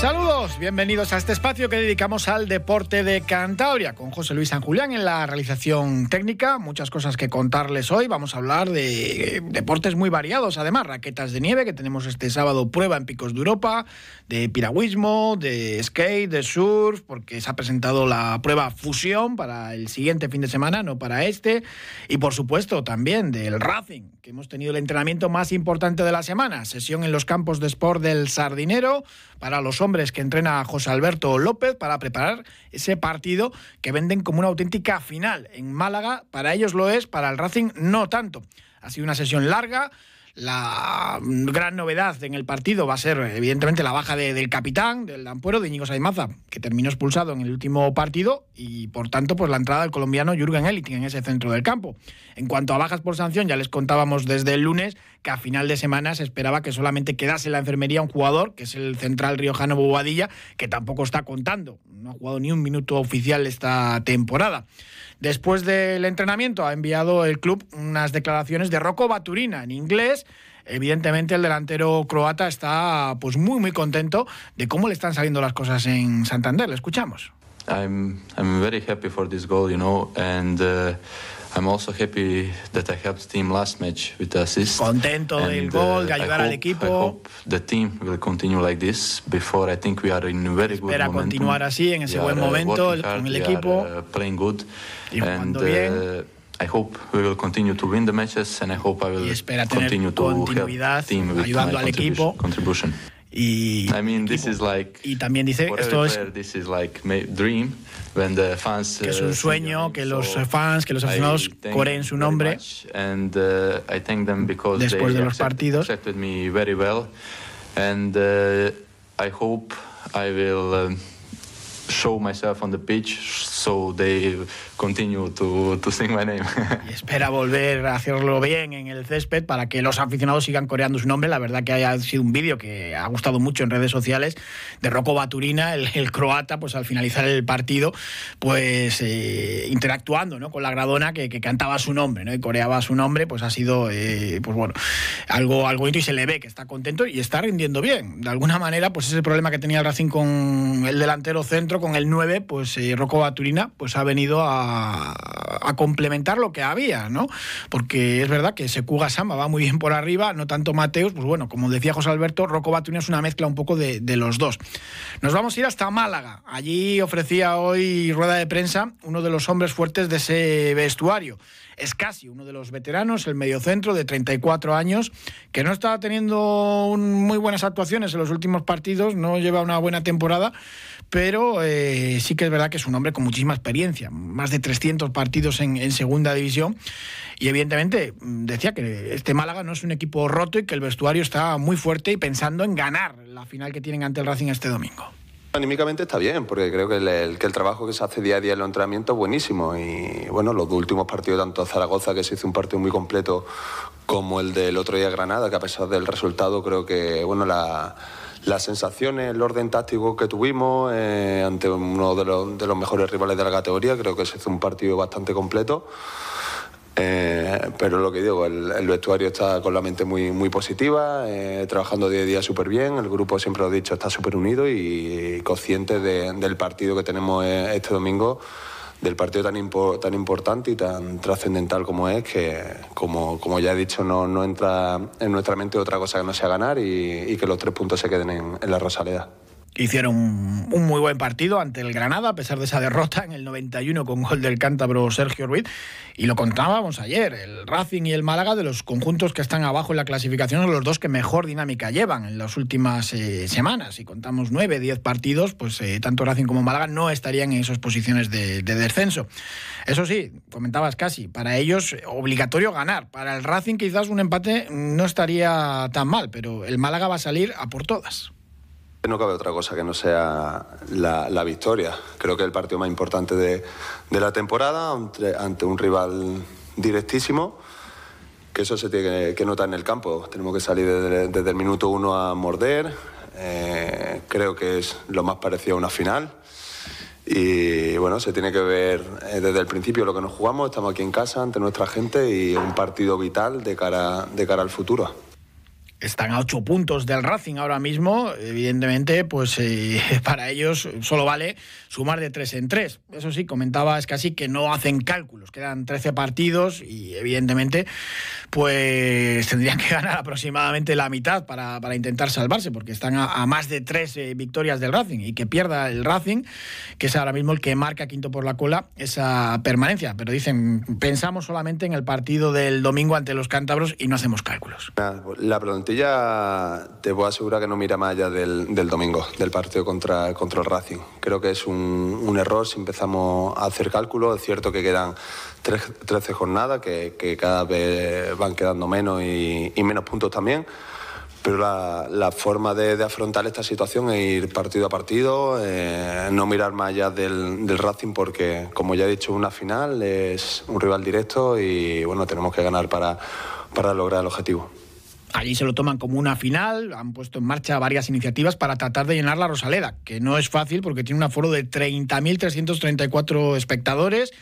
Saludos, bienvenidos a este espacio que dedicamos al deporte de Cantabria con José Luis San Julián en la realización técnica. Muchas cosas que contarles hoy. Vamos a hablar de deportes muy variados, además, raquetas de nieve que tenemos este sábado prueba en Picos de Europa, de piragüismo, de skate, de surf, porque se ha presentado la prueba fusión para el siguiente fin de semana, no para este, y por supuesto también del Racing, que hemos tenido el entrenamiento más importante de la semana, sesión en los campos de sport del Sardinero para los hombres que entrena José Alberto López para preparar ese partido que venden como una auténtica final. En Málaga para ellos lo es, para el Racing no tanto. Ha sido una sesión larga, la gran novedad en el partido va a ser, evidentemente, la baja del capitán, del Ampuero, de Íñigo Saimaza, que terminó expulsado en el último partido, y por tanto, pues la entrada del colombiano Jürgen Eliting en ese centro del campo. En cuanto a bajas por sanción, ya les contábamos desde el lunes que a final de semana se esperaba que solamente quedase en la enfermería un jugador, que es el central riojano Bobadilla, que tampoco está contando. No ha jugado ni un minuto oficial esta temporada. Después del entrenamiento ha enviado el club unas declaraciones de Rocco Baturina en inglés. Evidentemente el delantero croata está pues muy muy contento de cómo le están saliendo las cosas en Santander. Le escuchamos. I'm I'm very happy for this goal, you uh, I'm also happy that I helped team last match with the assist. Contento And, del gol, de uh, I ayudar al hope- I equipo. hope the team will continue like this. Before I think we are in very good Espera continuar así, en ese We buen are, uh, momento, con el equipo. are, uh, playing good, Y and bien. uh, I hope we will continue to win the matches, and I hope I will Y espera tener continue to help team with ayudando my al equipo. contribution. Y, I mean, this is like y también dice, esto es this is like dream when the fans que es uh, un sueño que los fans, que los aficionados coreen su nombre. and uh, I thank them because Después they de los partidos. accepted me very well, and uh, I hope I will um, show myself on the pitch so they continue to, to sing my name. y espera volver a hacerlo bien en el césped para que los aficionados sigan coreando su nombre. La verdad que haya sido un vídeo que ha gustado mucho en redes sociales de Rocco Baturina, el, el croata, pues al finalizar el partido, pues eh, interactuando ¿no? con la gradona que, que cantaba su nombre ¿no? y coreaba su nombre, pues ha sido eh, pues bueno, algo, algo y se le ve que está contento y está rindiendo bien. De alguna manera, pues ese problema que tenía el Racing con el delantero centro, con el 9, pues eh, Rocco Baturina, pues ha venido a, a complementar lo que había, ¿no? Porque es verdad que Sekuga Sama va muy bien por arriba, no tanto Mateus, pues bueno, como decía José Alberto, Rocco es una mezcla un poco de los dos. Nos vamos a ir hasta Málaga. Allí ofrecía hoy rueda de prensa uno de los hombres fuertes de ese vestuario. Es casi uno de los veteranos, el mediocentro de 34 años, que no está teniendo un- muy buenas actuaciones en los últimos partidos, no lleva una buena temporada, pero eh, sí que es verdad que es un hombre con muchísima experiencia, más de 300 partidos en, en segunda división, y evidentemente mm, decía que este Málaga no es un equipo roto y que el vestuario está muy fuerte y pensando en ganar la final que tienen ante el Racing este domingo. Anímicamente está bien, porque creo que el, que el trabajo que se hace día a día en los entrenamientos es buenísimo. Y bueno, los últimos partidos, tanto Zaragoza, que se hizo un partido muy completo, como el del otro día Granada, que a pesar del resultado, creo que bueno, la- las sensaciones, el orden táctico que tuvimos eh, ante uno de los mejores rivales de la categoría, creo que se hizo un partido bastante completo. Eh, pero lo que digo, el, vestuario está con la mente muy, muy positiva, eh, trabajando día a día súper bien, el grupo siempre lo he dicho, está súper unido y, consciente de- del partido que tenemos eh, este domingo, del partido tan, tan importante y tan trascendental como es, que como, como ya he dicho, no, no entra en nuestra mente otra cosa que no sea ganar y, que los tres puntos se queden en, en la Rosaleda. Hicieron un, muy buen partido ante el Granada, a pesar de esa derrota en el 91 con gol del cántabro Sergio Ruiz. Y lo contábamos ayer, el Racing y el Málaga, de los conjuntos que están abajo en la clasificación, son los dos que mejor dinámica llevan en las últimas eh, semanas. Si contamos 9, 10 partidos, pues eh, tanto Racing como Málaga no estarían en esas posiciones de, de descenso. Eso sí, comentabas casi, para ellos eh, obligatorio ganar. Para el Racing quizás un empate no estaría tan mal, pero el Málaga va a salir a por todas. No cabe otra cosa que no sea la, victoria. Creo que el partido más importante de, la temporada ante, un rival directísimo, que eso se tiene que, notar en el campo. Tenemos que salir desde, el minuto uno a morder. Eh, creo que es lo más parecido a una final. Y bueno, se tiene que ver eh, desde el principio lo que nos jugamos. Estamos aquí en casa ante nuestra gente y un partido vital de cara al futuro están a ocho puntos del Racing ahora mismo. Evidentemente, pues eh, para ellos solo vale sumar de tres en tres. Eso sí, comentaba es casi que no hacen cálculos. Quedan 13 partidos y evidentemente, pues tendrían que ganar aproximadamente la mitad para, intentar salvarse, porque están a, más de tres eh, victorias del Racing y que pierda el Racing, que es ahora mismo el que marca quinto por la cola esa permanencia. Pero dicen, pensamos solamente en el partido del domingo ante los cántabros y no hacemos cálculos. La ya te puedo asegurar que no mira más allá del, domingo, del partido contra, contra el Racing. Creo que es un, error si empezamos a hacer cálculos. Es cierto que quedan 13 jornadas, que, cada vez van quedando menos y, menos puntos también. Pero la, forma de, afrontar esta situación es ir partido a partido, eh, no mirar más allá del, del Racing porque, como ya he dicho, una final es un rival directo y bueno, tenemos que ganar para, para lograr el objetivo. Allí se lo toman como una final, han puesto en marcha varias iniciativas para tratar de llenar la Rosaleda, que no es fácil porque tiene un aforo de 30.334 espectadores.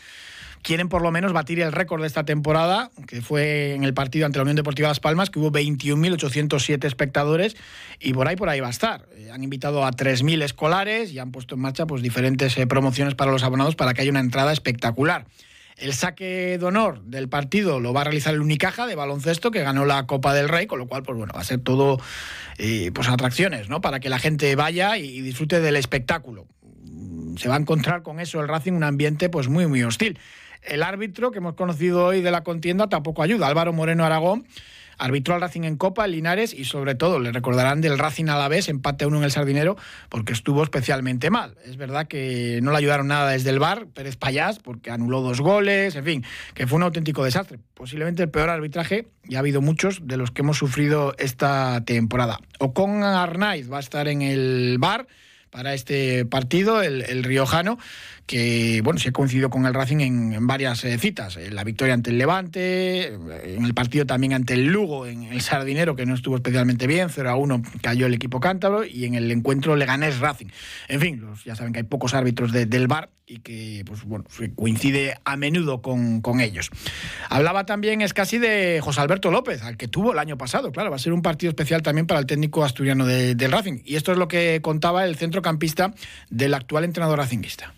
Quieren por lo menos batir el récord de esta temporada, que fue en el partido ante la Unión Deportiva Las Palmas, que hubo 21.807 espectadores, y por ahí por ahí va a estar. Eh, han invitado a 3.000 escolares y han puesto en marcha pues, diferentes eh, promociones para los abonados para que haya una entrada espectacular. El saque de honor del partido lo va a realizar el Unicaja de baloncesto, que ganó la Copa del Rey, con lo cual, pues bueno, va a ser todo eh, pues atracciones, ¿no? Para que la gente vaya y disfrute del espectáculo. Se va a encontrar con eso el Racing un ambiente pues muy, muy hostil. El árbitro que hemos conocido hoy de la contienda tampoco ayuda. Álvaro Moreno Aragón Arbitró al Racing en Copa, el Linares y sobre todo le recordarán del Racing a la vez, empate uno en el Sardinero, porque estuvo especialmente mal. Es verdad que no le ayudaron nada desde el bar, Pérez Payás, porque anuló dos goles, en fin, que fue un auténtico desastre. Posiblemente el peor arbitraje, y ha habido muchos de los que hemos sufrido esta temporada. Ocon Arnaiz va a estar en el bar para este partido, el riojano que bueno, se ha coincidido con el Racing en, varias eh, citas. En la victoria ante el Levante, en el partido también ante el Lugo, en el Sardinero, que no estuvo especialmente bien, 0 a 1 cayó el equipo cántabro, y en el encuentro Leganés Racing. En fin, ya saben que hay pocos árbitros del VAR y que pues, bueno, coincide a menudo con, ellos. Hablaba también es casi de José Alberto López, al que tuvo el año pasado. Claro, va a ser un partido especial también para el técnico asturiano del Racing. Y esto es lo que contaba el centrocampista del actual entrenador racinguista.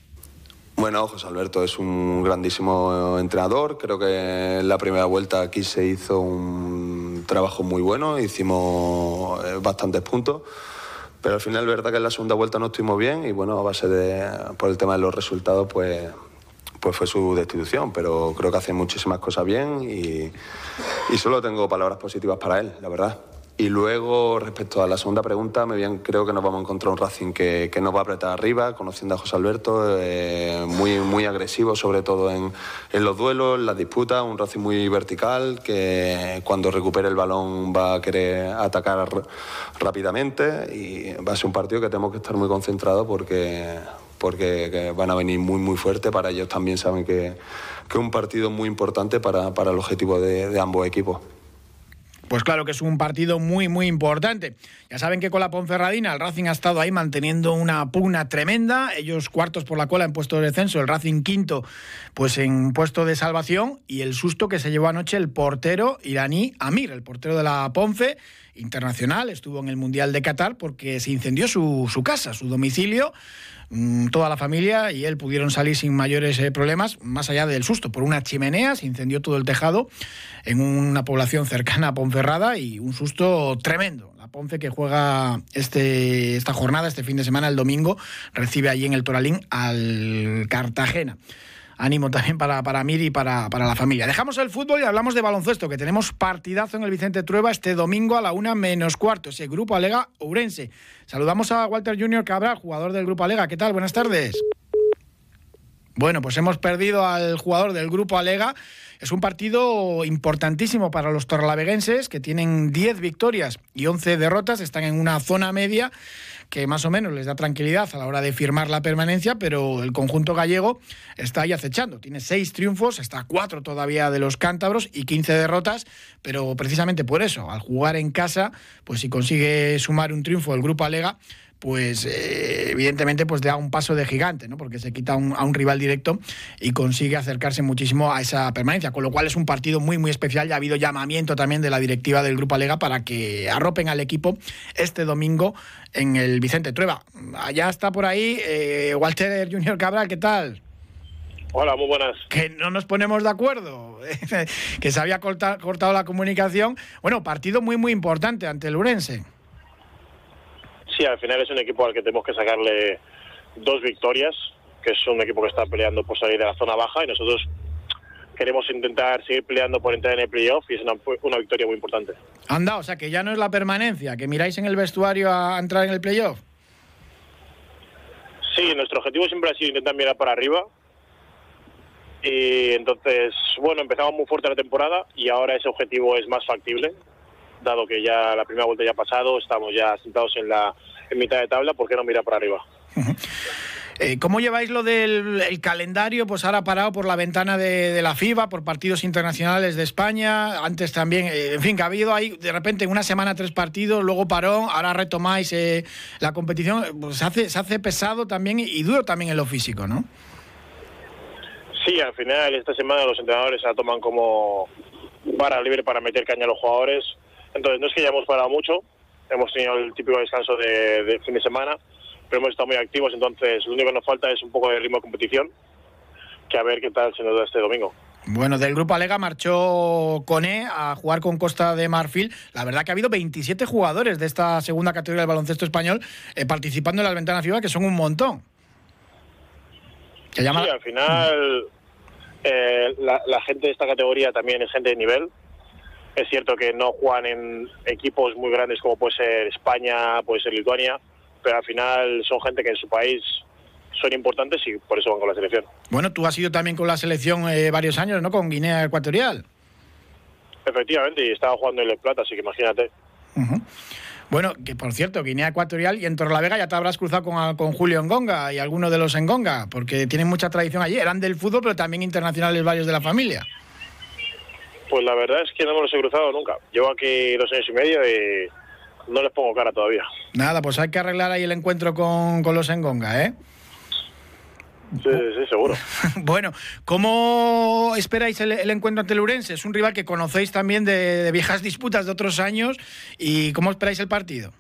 Bueno, José Alberto es un grandísimo entrenador. Creo que en la primera vuelta aquí se hizo un trabajo muy bueno, hicimos eh, bastantes puntos. Pero al final verdad que en la segunda vuelta no estuvimos bien y bueno, a base de, por el tema de los resultados, pues, pues fue su destitución. Pero creo que hace muchísimas cosas bien y solo tengo palabras positivas para él, la verdad. Y luego, respecto a la segunda pregunta, me bien, creo que nos vamos a encontrar un Racing que, que nos va a apretar arriba, conociendo a José Alberto, eh, muy, muy agresivo, sobre todo en, los duelos, en las disputas, un Racing muy vertical, que cuando recupere el balón va a querer atacar rápidamente y va a ser un partido que tenemos que estar muy concentrados porque, porque van a venir muy, muy fuerte. Para ellos también saben que, es un partido muy importante para, para el objetivo de ambos equipos. Pues claro que es un partido muy, muy importante. Ya saben que con la Ponferradina el Racing ha estado ahí manteniendo una pugna tremenda. Ellos cuartos por la cola en puesto de descenso, el Racing quinto pues en puesto de salvación y el susto que se llevó anoche el portero iraní Amir, el portero de la Ponce internacional, estuvo en el Mundial de Qatar porque se incendió su, su casa, su domicilio. Mm, toda la familia y él pudieron salir sin mayores eh, problemas, más allá del susto. Por una chimenea se incendió todo el tejado en una población cercana a Ponferrada y un susto tremendo. La Ponce que juega este, esta jornada, este fin de semana, el domingo, recibe allí en el Toralín al Cartagena ánimo también para, para Mir y para, para, la familia. Dejamos el fútbol y hablamos de baloncesto, que tenemos partidazo en el Vicente Trueba este domingo a la una menos cuarto, ese Grupo Alega Ourense. Saludamos a Walter Junior Cabral, jugador del Grupo Alega. ¿Qué tal? Buenas tardes. Bueno, pues hemos perdido al jugador del Grupo Alega. Es un partido importantísimo para los torlaveguenses, que tienen 10 victorias y 11 derrotas, están en una zona media que más o menos les da tranquilidad a la hora de firmar la permanencia, pero el conjunto gallego está ahí acechando. Tiene seis triunfos, está cuatro todavía de los cántabros y 15 derrotas, pero precisamente por eso, al jugar en casa, pues si consigue sumar un triunfo el Grupo Alega, pues eh, evidentemente pues da un paso de gigante, ¿no? Porque se quita a un rival directo y consigue acercarse muchísimo a esa permanencia, con lo cual es un partido muy muy especial. Ya ha habido llamamiento también de la directiva del Grupo Alega para que arropen al equipo este domingo en el Vicente Trueba. Allá está por ahí eh, Walter Junior Cabral, ¿qué tal? Hola, muy buenas. Que no nos ponemos de acuerdo, que se había cortado la comunicación. Bueno, partido muy muy importante ante el Urense sí, al final es un equipo al que tenemos que sacarle dos victorias, que es un equipo que está peleando por salir de la zona baja y nosotros queremos intentar seguir peleando por entrar en el playoff y es una, victoria muy importante. Anda, o sea que ya no es la permanencia, que miráis en el vestuario a entrar en el playoff. Sí, nuestro objetivo siempre ha sido intentar mirar para arriba. Y entonces, bueno, empezamos muy fuerte la temporada y ahora ese objetivo es más factible, dado que ya la primera vuelta ya ha pasado, estamos ya sentados en la, en mitad de tabla, ¿por qué no mirar para arriba? Eh, ¿Cómo lleváis lo del calendario? Pues ahora parado por la ventana de, la FIBA, por partidos internacionales de España. Antes también, eh, en fin, que ha habido ahí de repente una semana tres partidos, luego paró, ahora retomáis eh, la competición. Pues se hace, se hace pesado también y, duro también en lo físico, ¿no? Sí, al final esta semana los entrenadores se la toman como para libre para meter caña a los jugadores. Entonces no es que hayamos parado mucho, hemos tenido el típico descanso de, fin de semana, pero hemos estado muy activos, entonces lo único que nos falta es un poco de ritmo de competición, que a ver qué tal se nos da este domingo. Bueno, del grupo Alega marchó Cone a jugar con Costa de Marfil. La verdad que ha habido 27 jugadores de esta segunda categoría del baloncesto español eh, participando en las ventanas FIBA, que son un montón. Sí, al final eh, la, la, gente de esta categoría también es gente de nivel. Es cierto que no juegan en equipos muy grandes como puede ser España, puede ser Lituania, pero al final son gente que en su país son importantes y por eso van con la selección. Bueno, tú has ido también con la selección eh, varios años, ¿no? Con Guinea Ecuatorial. Efectivamente, y estaba jugando en el Plata, así que imagínate. Bueno, que por cierto, Guinea Ecuatorial y en Torlavega ya te habrás cruzado con, con Julio Engonga y algunos de los Engonga, porque tienen mucha tradición allí. Eran del fútbol, pero también internacionales varios de la familia. Pues la verdad es que no me los he cruzado nunca. Llevo aquí dos años y medio y no les pongo cara todavía. Nada, pues hay que arreglar ahí el encuentro con, los Engonga, ¿eh? Sí, sí, seguro. bueno, ¿cómo esperáis el, encuentro ante el Urense? Es un rival que conocéis también de, viejas disputas de otros años. ¿Y cómo esperáis el partido?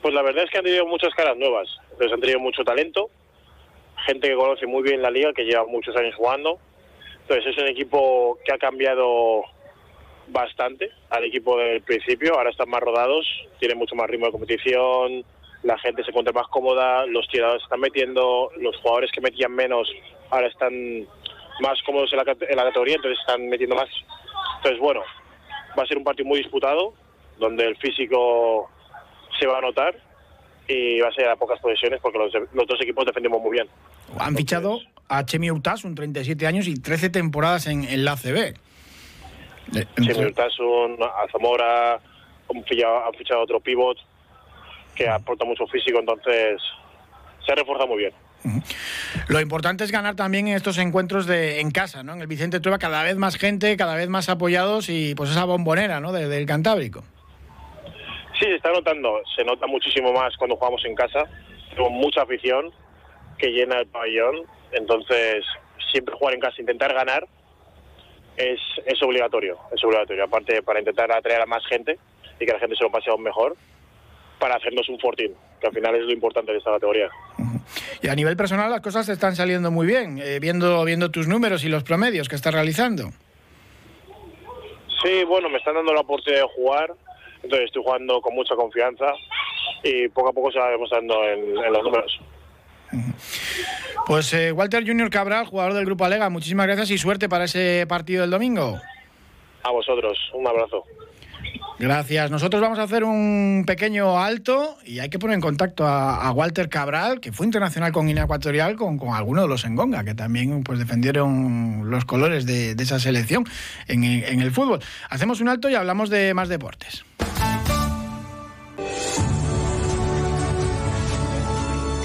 Pues la verdad es que han tenido muchas caras nuevas. Entonces han tenido mucho talento, gente que conoce muy bien la liga, que lleva muchos años jugando entonces es un equipo que ha cambiado bastante al equipo del principio, ahora están más rodados, tienen mucho más ritmo de competición, la gente se encuentra más cómoda, los tiradores están metiendo, los jugadores que metían menos ahora están más cómodos en la, categoría, entonces están metiendo más. Entonces, bueno, va a ser un partido muy disputado, donde el físico se va a notar y va a ser a pocas posiciones porque los, dos equipos defendemos muy bien. Han fichado a Chemi un 37 años y 13 temporadas en, en la CB. Chemi Urtasun, a Zamora, han fichado, otro pivot que aporta mucho físico, entonces se refuerza muy bien. Lo importante es ganar también en estos encuentros de en casa, ¿no? En el Vicente Trueba cada vez más gente, cada vez más apoyados y pues esa bombonera, ¿no? del Cantábrico. Sí, se está notando, se nota muchísimo más cuando jugamos en casa. Tenemos mucha afición que llena el pabellón entonces, siempre jugar en casa, intentar ganar, es, es obligatorio, es obligatorio. Aparte, para intentar atraer a más gente y que la gente se lo pase aún mejor, para hacernos un fortín, que al final es lo importante de esta categoría. Y a nivel personal las cosas te están saliendo muy bien, eh, viendo, viendo tus números y los promedios que estás realizando. Sí, bueno, me están dando la oportunidad de jugar, entonces estoy jugando con mucha confianza y poco a poco se va demostrando en los números. Pues eh, Walter Junior Cabral, jugador del Grupo Alega, muchísimas gracias y suerte para ese partido del domingo. A vosotros, un abrazo. Gracias. Nosotros vamos a hacer un pequeño alto y hay que poner en contacto a, Walter Cabral, que fue internacional con Guinea Ecuatorial, con, con algunos de los Engonga, que también pues, defendieron los colores de, esa selección en, en el fútbol. Hacemos un alto y hablamos de más deportes.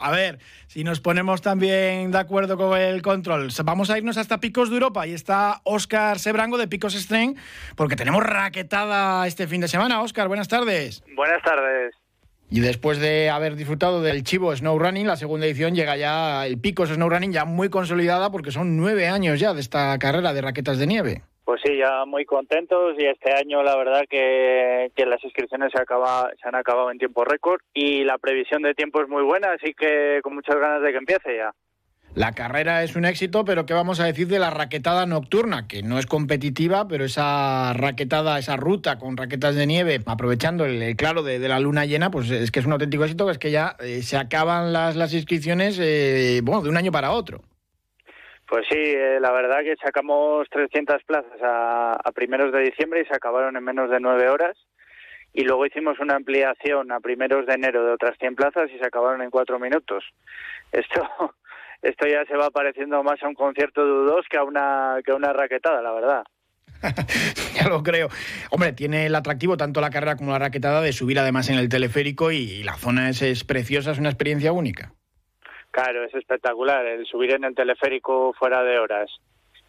A ver, si nos ponemos también de acuerdo con el control, vamos a irnos hasta Picos de Europa y está Óscar Sebrango de Picos Strength, porque tenemos raquetada este fin de semana. Óscar, buenas tardes. Buenas tardes. Y después de haber disfrutado del Chivo Snow Running, la segunda edición llega ya el Picos Snow Running ya muy consolidada porque son nueve años ya de esta carrera de raquetas de nieve. Pues sí, ya muy contentos y este año la verdad que, las inscripciones se han acabado en tiempo récord y la previsión de tiempo es muy buena, así que con muchas ganas de que empiece ya. La carrera es un éxito, pero ¿qué vamos a decir de la raquetada nocturna? Que no es competitiva, pero esa raquetada, esa ruta con raquetas de nieve, aprovechando el, claro de, la luna llena, pues es que es un auténtico éxito, es que ya eh, se acaban las, las inscripciones eh, bueno, de un año para otro. Pues sí, eh, la verdad que sacamos 300 plazas a, primeros de diciembre y se acabaron en menos de nueve horas. Y luego hicimos una ampliación a primeros de enero de otras 100 plazas y se acabaron en cuatro minutos. Esto, esto ya se va pareciendo más a un concierto de U2 que a una, que a una raquetada, la verdad. ya lo creo. Hombre, tiene el atractivo tanto la carrera como la raquetada de subir además en el teleférico y, la zona es preciosa, es una experiencia única. Claro, es espectacular. El subir en el teleférico fuera de horas,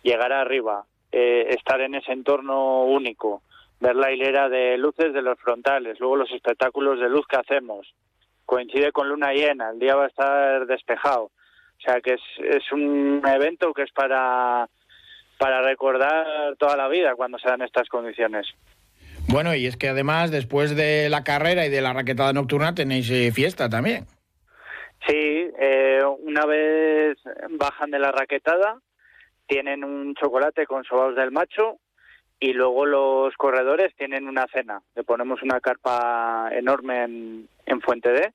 llegar arriba, eh, estar en ese entorno único, ver la hilera de luces de los frontales, luego los espectáculos de luz que hacemos. Coincide con luna llena, el día va a estar despejado. O sea que es, es un evento que es para, para recordar toda la vida cuando se dan estas condiciones. Bueno, y es que además después de la carrera y de la raquetada nocturna tenéis eh, fiesta también. Sí, eh, una vez bajan de la raquetada, tienen un chocolate con sobaos del macho y luego los corredores tienen una cena. Le ponemos una carpa enorme en, en Fuente D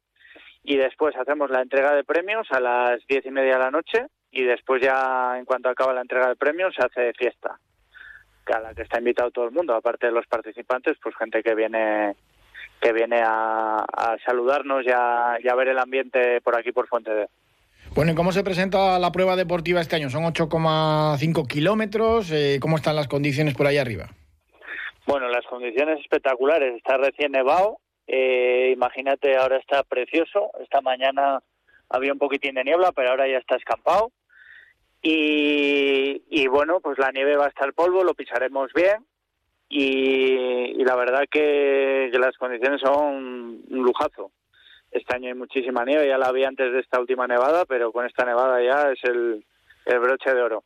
y después hacemos la entrega de premios a las diez y media de la noche y después ya en cuanto acaba la entrega de premios se hace fiesta a la que está invitado todo el mundo, aparte de los participantes, pues gente que viene que viene a, saludarnos y a, ver el ambiente por aquí, por Fuente de. Bueno, ¿y cómo se presenta la prueba deportiva este año? Son 8,5 kilómetros. Eh, ¿Cómo están las condiciones por ahí arriba? Bueno, las condiciones espectaculares. Está recién nevado. Eh, imagínate, ahora está precioso. Esta mañana había un poquitín de niebla, pero ahora ya está escampado. Y, y bueno, pues la nieve va a estar polvo, lo pisaremos bien y, la verdad que, las condiciones son un lujazo. Este año hay muchísima nieve, ya la había antes de esta última nevada, pero con esta nevada ya es el, broche de oro.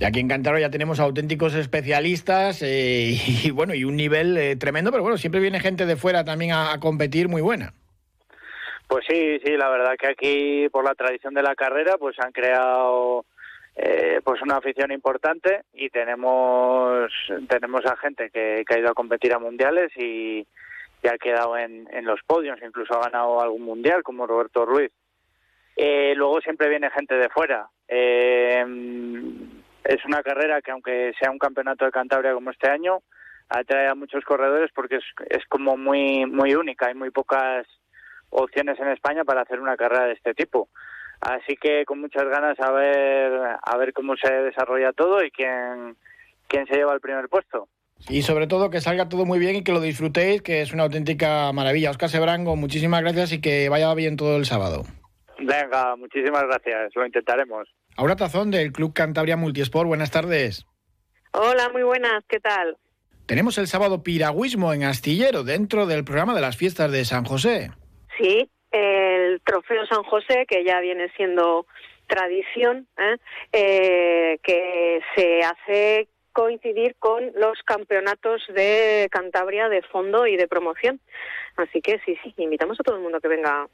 Y aquí en Cantaro ya tenemos auténticos especialistas eh, y bueno, y un nivel eh, tremendo, pero bueno, siempre viene gente de fuera también a competir muy buena. Pues sí, sí, la verdad que aquí por la tradición de la carrera pues han creado eh, pues una afición importante y tenemos tenemos a gente que, ha ido a competir a mundiales y, ha quedado en, los podios, incluso ha ganado algún mundial como Roberto Ruiz. Eh, luego siempre viene gente de fuera. Eh, es una carrera que aunque sea un campeonato de Cantabria como este año, atrae a muchos corredores porque es, es como muy muy única. Hay muy pocas opciones en España para hacer una carrera de este tipo. Así que con muchas ganas a ver, a ver cómo se desarrolla todo y quién, quién se lleva el primer puesto. Y sobre todo que salga todo muy bien y que lo disfrutéis, que es una auténtica maravilla. Oscar Sebrango, muchísimas gracias y que vaya bien todo el sábado. Venga, muchísimas gracias, lo intentaremos. Aura Tazón del Club Cantabria Multisport, buenas tardes. Hola, muy buenas, ¿qué tal? Tenemos el sábado piragüismo en Astillero dentro del programa de las fiestas de San José. Sí, el Trofeo San José, que ya viene siendo tradición, ¿eh? Eh, que se hace coincidir con los campeonatos de Cantabria de fondo y de promoción. Así que sí, sí, invitamos a todo el mundo que venga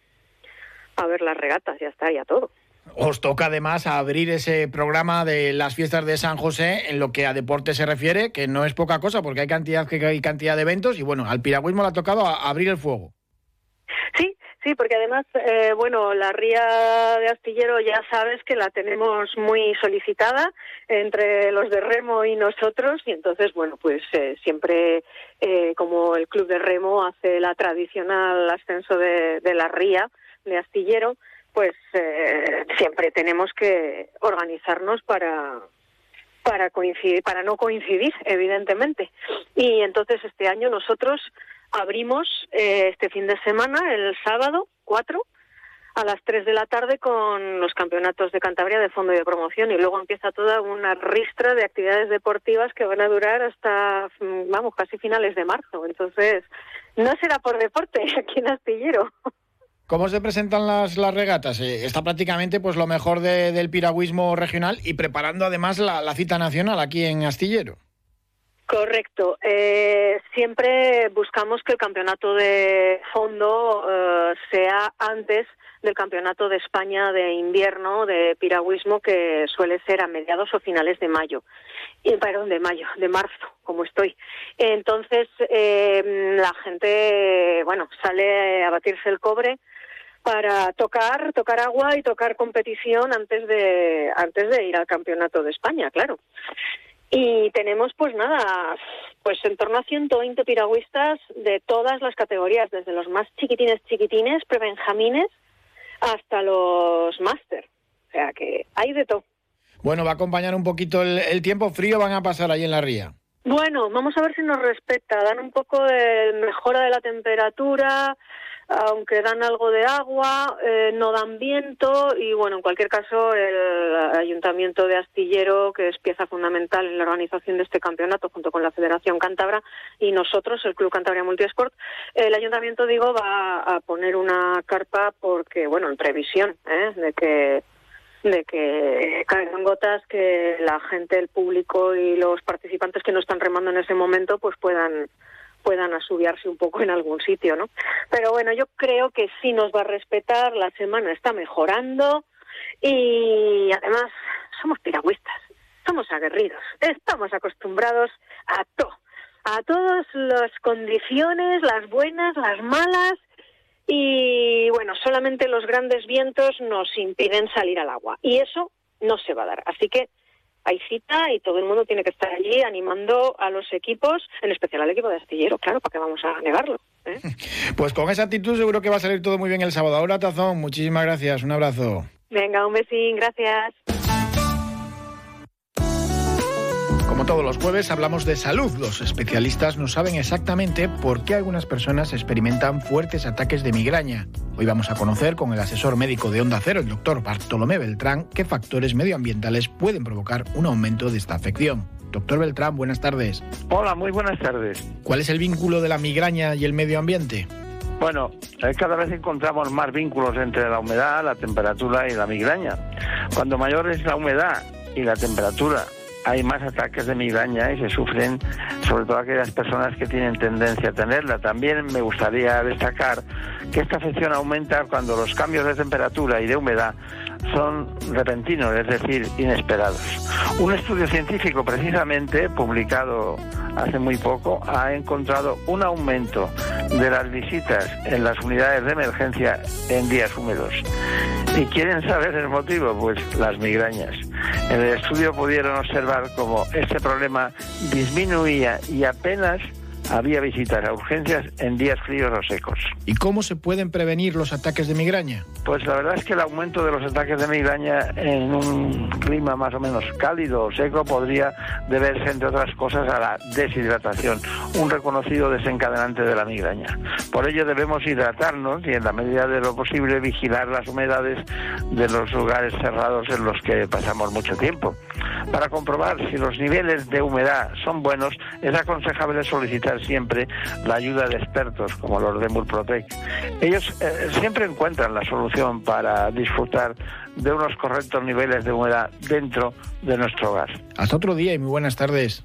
a ver las regatas, ya está, ya todo. Os toca además abrir ese programa de las fiestas de San José en lo que a deporte se refiere, que no es poca cosa porque hay cantidad, hay cantidad de eventos y bueno, al piragüismo le ha tocado abrir el fuego. Sí, Sí, porque además, eh, bueno, la ría de astillero ya sabes que la tenemos muy solicitada entre los de remo y nosotros y entonces, bueno, pues eh, siempre eh, como el club de remo hace la tradicional ascenso de, la ría de astillero, pues siempre tenemos que organizarnos para para coincidir, para no coincidir, evidentemente. Y entonces este año nosotros abrimos eh, este fin de semana, el sábado 4, a las 3 de la tarde con los campeonatos de Cantabria de fondo y de promoción y luego empieza toda una ristra de actividades deportivas que van a durar hasta, mm, vamos, casi finales de marzo. Entonces, no será por deporte aquí en Astillero. ¿Cómo se presentan las, las regatas? Eh, está prácticamente pues lo mejor del piragüismo regional y preparando además la cita nacional aquí en Astillero. Correcto. Eh, siempre buscamos que el campeonato de fondo eh, sea antes del campeonato de España de invierno de piragüismo que suele ser a mediados o finales de mayo. Y, perdón, de mayo, de marzo, como estoy. Entonces, eh, la gente, bueno, sale a batirse el cobre para tocar, tocar agua y tocar competición antes de, antes de ir al campeonato de España, claro. Y tenemos, pues nada, pues en torno a 120 piragüistas de todas las categorías, desde los más chiquitines, chiquitines, prebenjamines, hasta los máster. O sea que hay de todo. Bueno, va a acompañar un poquito el, tiempo frío, van a pasar ahí en la ría. Bueno, vamos a ver si nos respeta. Dan un poco de mejora de la temperatura, aunque dan algo de agua, eh, no dan viento y bueno, en cualquier caso el Ayuntamiento de Astillero, que es pieza fundamental en la organización de este campeonato junto con la Federación Cántabra y nosotros, el Club Cantabria Multisport, el Ayuntamiento, digo, va a poner una carpa porque, bueno, en previsión ¿eh? de que de que caigan gotas que la gente, el público y los participantes que no están remando en ese momento pues puedan puedan asubiarse un poco en algún sitio, ¿no? Pero bueno, yo creo que sí nos va a respetar, la semana está mejorando y además somos piragüistas, somos aguerridos, estamos acostumbrados a todo, a todas las condiciones, las buenas, las malas y bueno, solamente los grandes vientos nos impiden salir al agua y eso no se va a dar. Así que hay cita y todo el mundo tiene que estar allí animando a los equipos, en especial al equipo de Astillero, claro, ¿para qué vamos a negarlo? ¿eh? Pues con esa actitud seguro que va a salir todo muy bien el sábado. Ahora, Tazón, muchísimas gracias, un abrazo. Venga, un besín, gracias. Como todos los jueves hablamos de salud. Los especialistas no saben exactamente por qué algunas personas experimentan fuertes ataques de migraña. Hoy vamos a conocer con el asesor médico de Onda Cero, el doctor Bartolomé Beltrán, qué factores medioambientales pueden provocar un aumento de esta afección. Doctor Beltrán, buenas tardes. Hola, muy buenas tardes. ¿Cuál es el vínculo de la migraña y el medio ambiente? Bueno, eh, cada vez encontramos más vínculos entre la humedad, la temperatura y la migraña. Cuando mayor es la humedad y la temperatura hay más ataques de migraña y se sufren sobre todo aquellas personas que tienen tendencia a tenerla. También me gustaría destacar que esta afección aumenta cuando los cambios de temperatura y de humedad son repentinos, es decir, inesperados. Un estudio científico precisamente publicado hace muy poco ha encontrado un aumento de las visitas en las unidades de emergencia en días húmedos. ¿Y quieren saber el motivo? Pues las migrañas. En el estudio pudieron observar cómo este problema disminuía y apenas había visitas a urgencias en días fríos o secos. ¿Y cómo se pueden prevenir los ataques de migraña? Pues la verdad es que el aumento de los ataques de migraña en un clima más o menos cálido o seco podría deberse, entre otras cosas, a la deshidratación, un reconocido desencadenante de la migraña. Por ello debemos hidratarnos y, en la medida de lo posible, vigilar las humedades de los lugares cerrados en los que pasamos mucho tiempo. Para comprobar si los niveles de humedad son buenos, es aconsejable solicitar siempre la ayuda de expertos como los de Murprotec. Ellos eh, siempre encuentran la solución para disfrutar de unos correctos niveles de humedad dentro de nuestro hogar. Hasta otro día y muy buenas tardes.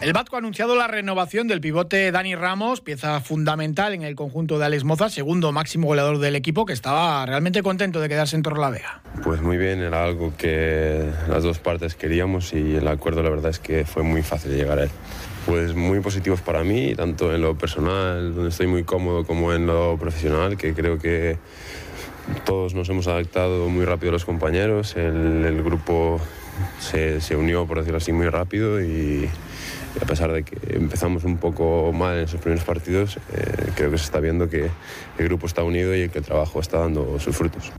El Batco ha anunciado la renovación del pivote Dani Ramos, pieza fundamental en el conjunto de Alex Moza, segundo máximo goleador del equipo, que estaba realmente contento de quedarse en Torrelavega. Pues muy bien, era algo que las dos partes queríamos y el acuerdo la verdad es que fue muy fácil llegar a él. Pues muy positivos para mí, tanto en lo personal, donde estoy muy cómodo, como en lo profesional, que creo que todos nos hemos adaptado muy rápido a los compañeros, el, el grupo se, se unió, por decirlo así, muy rápido y a pesar de que empezamos un poco mal en esos primeros partidos, eh, creo que se está viendo que el grupo está unido y que el trabajo está dando sus frutos.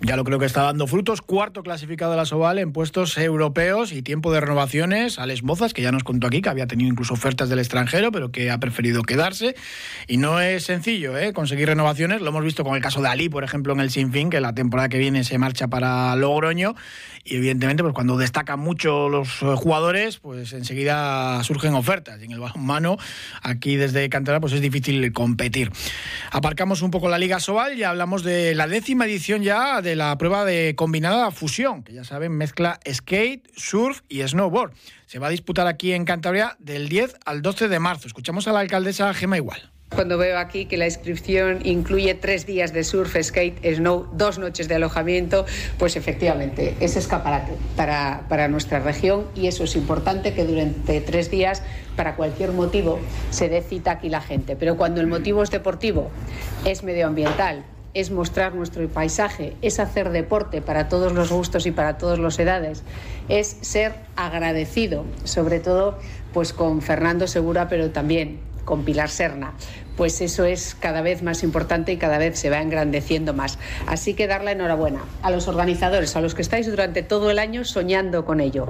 Ya lo creo que está dando frutos. Cuarto clasificado de la Soval en puestos europeos y tiempo de renovaciones. Alex Mozas, que ya nos contó aquí que había tenido incluso ofertas del extranjero, pero que ha preferido quedarse. Y no es sencillo ¿eh? conseguir renovaciones. Lo hemos visto con el caso de Ali, por ejemplo, en el Sinfín, que la temporada que viene se marcha para Logroño. Y evidentemente, pues cuando destacan mucho los eh, jugadores, pues enseguida surgen ofertas. Y en el balonmano, aquí desde Cantera, pues es difícil competir. Aparcamos un poco la Liga Sobal y hablamos de la décima edición ya de la prueba de combinada fusión, que ya saben, mezcla skate, surf y snowboard. Se va a disputar aquí en Cantabria del 10 al 12 de marzo. Escuchamos a la alcaldesa Gema Igual. Cuando veo aquí que la inscripción incluye tres días de surf, skate, snow, dos noches de alojamiento, pues efectivamente es escaparate para, para nuestra región y eso es importante que durante tres días, para cualquier motivo, se dé cita aquí la gente. Pero cuando el motivo es deportivo, es medioambiental, es mostrar nuestro paisaje, es hacer deporte para todos los gustos y para todas las edades, es ser agradecido, sobre todo pues con Fernando Segura, pero también con Pilar Serna, pues eso es cada vez más importante y cada vez se va engrandeciendo más. Así que dar la enhorabuena a los organizadores, a los que estáis durante todo el año soñando con ello,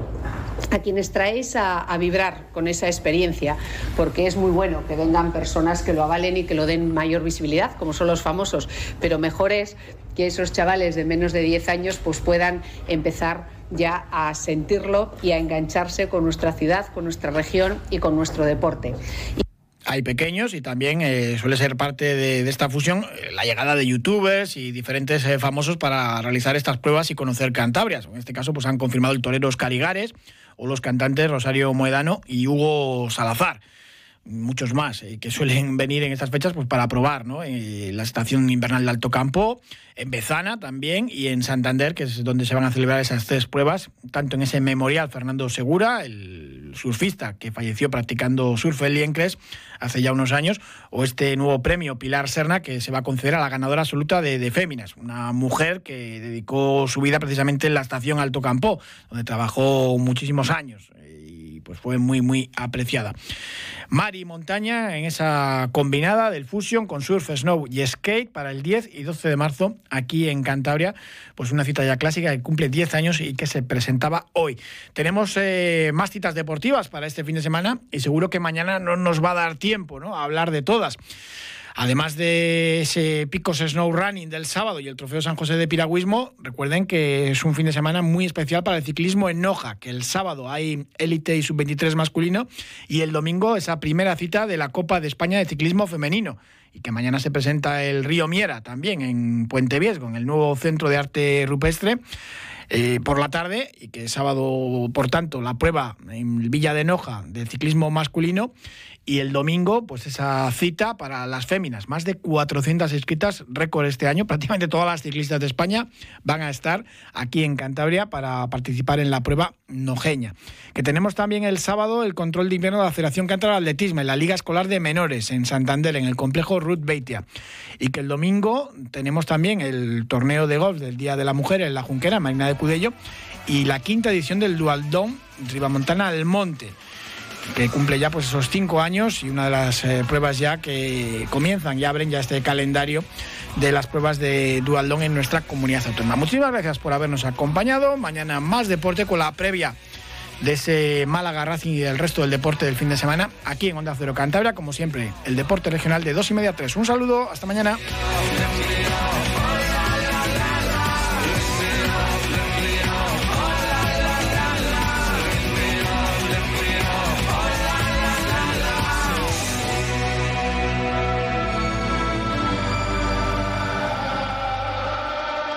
a quienes traéis a, a vibrar con esa experiencia, porque es muy bueno que vengan personas que lo avalen y que lo den mayor visibilidad, como son los famosos, pero mejor es que esos chavales de menos de 10 años pues puedan empezar ya a sentirlo y a engancharse con nuestra ciudad, con nuestra región y con nuestro deporte. Hay pequeños y también eh, suele ser parte de, esta fusión eh, la llegada de youtubers y diferentes eh, famosos para realizar estas pruebas y conocer Cantabrias. En este caso, pues han confirmado el torero Oscar Igares o los cantantes Rosario Moedano y Hugo Salazar. Muchos más eh, que suelen venir en estas fechas pues para probar ¿no? Eh, la estación invernal de Alto Campo, en Bezana también y en Santander, que es donde se van a celebrar esas tres pruebas, tanto en ese memorial Fernando Segura, el surfista que falleció practicando surf en Liencres hace ya unos años, o este nuevo premio Pilar Serna que se va a conceder a la ganadora absoluta de, de Féminas, una mujer que dedicó su vida precisamente en la estación Alto Campo, donde trabajó muchísimos años pues fue muy muy apreciada. Mari Montaña en esa combinada del Fusion con surf, snow y skate para el 10 y 12 de marzo aquí en Cantabria, pues una cita ya clásica que cumple 10 años y que se presentaba hoy. Tenemos eh, más citas deportivas para este fin de semana y seguro que mañana no nos va a dar tiempo ¿no? a hablar de todas. Además de ese Picos Snow Running del sábado y el Trofeo San José de Piragüismo, recuerden que es un fin de semana muy especial para el ciclismo en Noja, que el sábado hay élite y sub-23 masculino y el domingo esa primera cita de la Copa de España de Ciclismo Femenino y que mañana se presenta el Río Miera también en Puente Viesgo, en el nuevo Centro de Arte Rupestre. Eh, por la tarde y que sábado, por tanto, la prueba en Villa de Noja de ciclismo masculino y el domingo, pues esa cita para las féminas. Más de 400 inscritas, récord este año. Prácticamente todas las ciclistas de España van a estar aquí en Cantabria para participar en la prueba nojeña. Que tenemos también el sábado el control de invierno de la Federación Cántabra de Atletismo en la Liga Escolar de Menores en Santander, en el complejo Ruth Beitia. Y que el domingo tenemos también el torneo de golf del Día de la Mujer en la Junquera, Marina de Cudello, y la quinta edición del Dualdón Ribamontana del Monte que cumple ya pues esos cinco años y una de las eh, pruebas ya que comienzan y abren ya este calendario de las pruebas de Dualdón en nuestra comunidad autónoma. Muchísimas gracias por habernos acompañado. Mañana más deporte con la previa de ese Málaga Racing y del resto del deporte del fin de semana aquí en Onda Cero Cantabria, como siempre, el deporte regional de dos y media a tres. Un saludo, hasta mañana.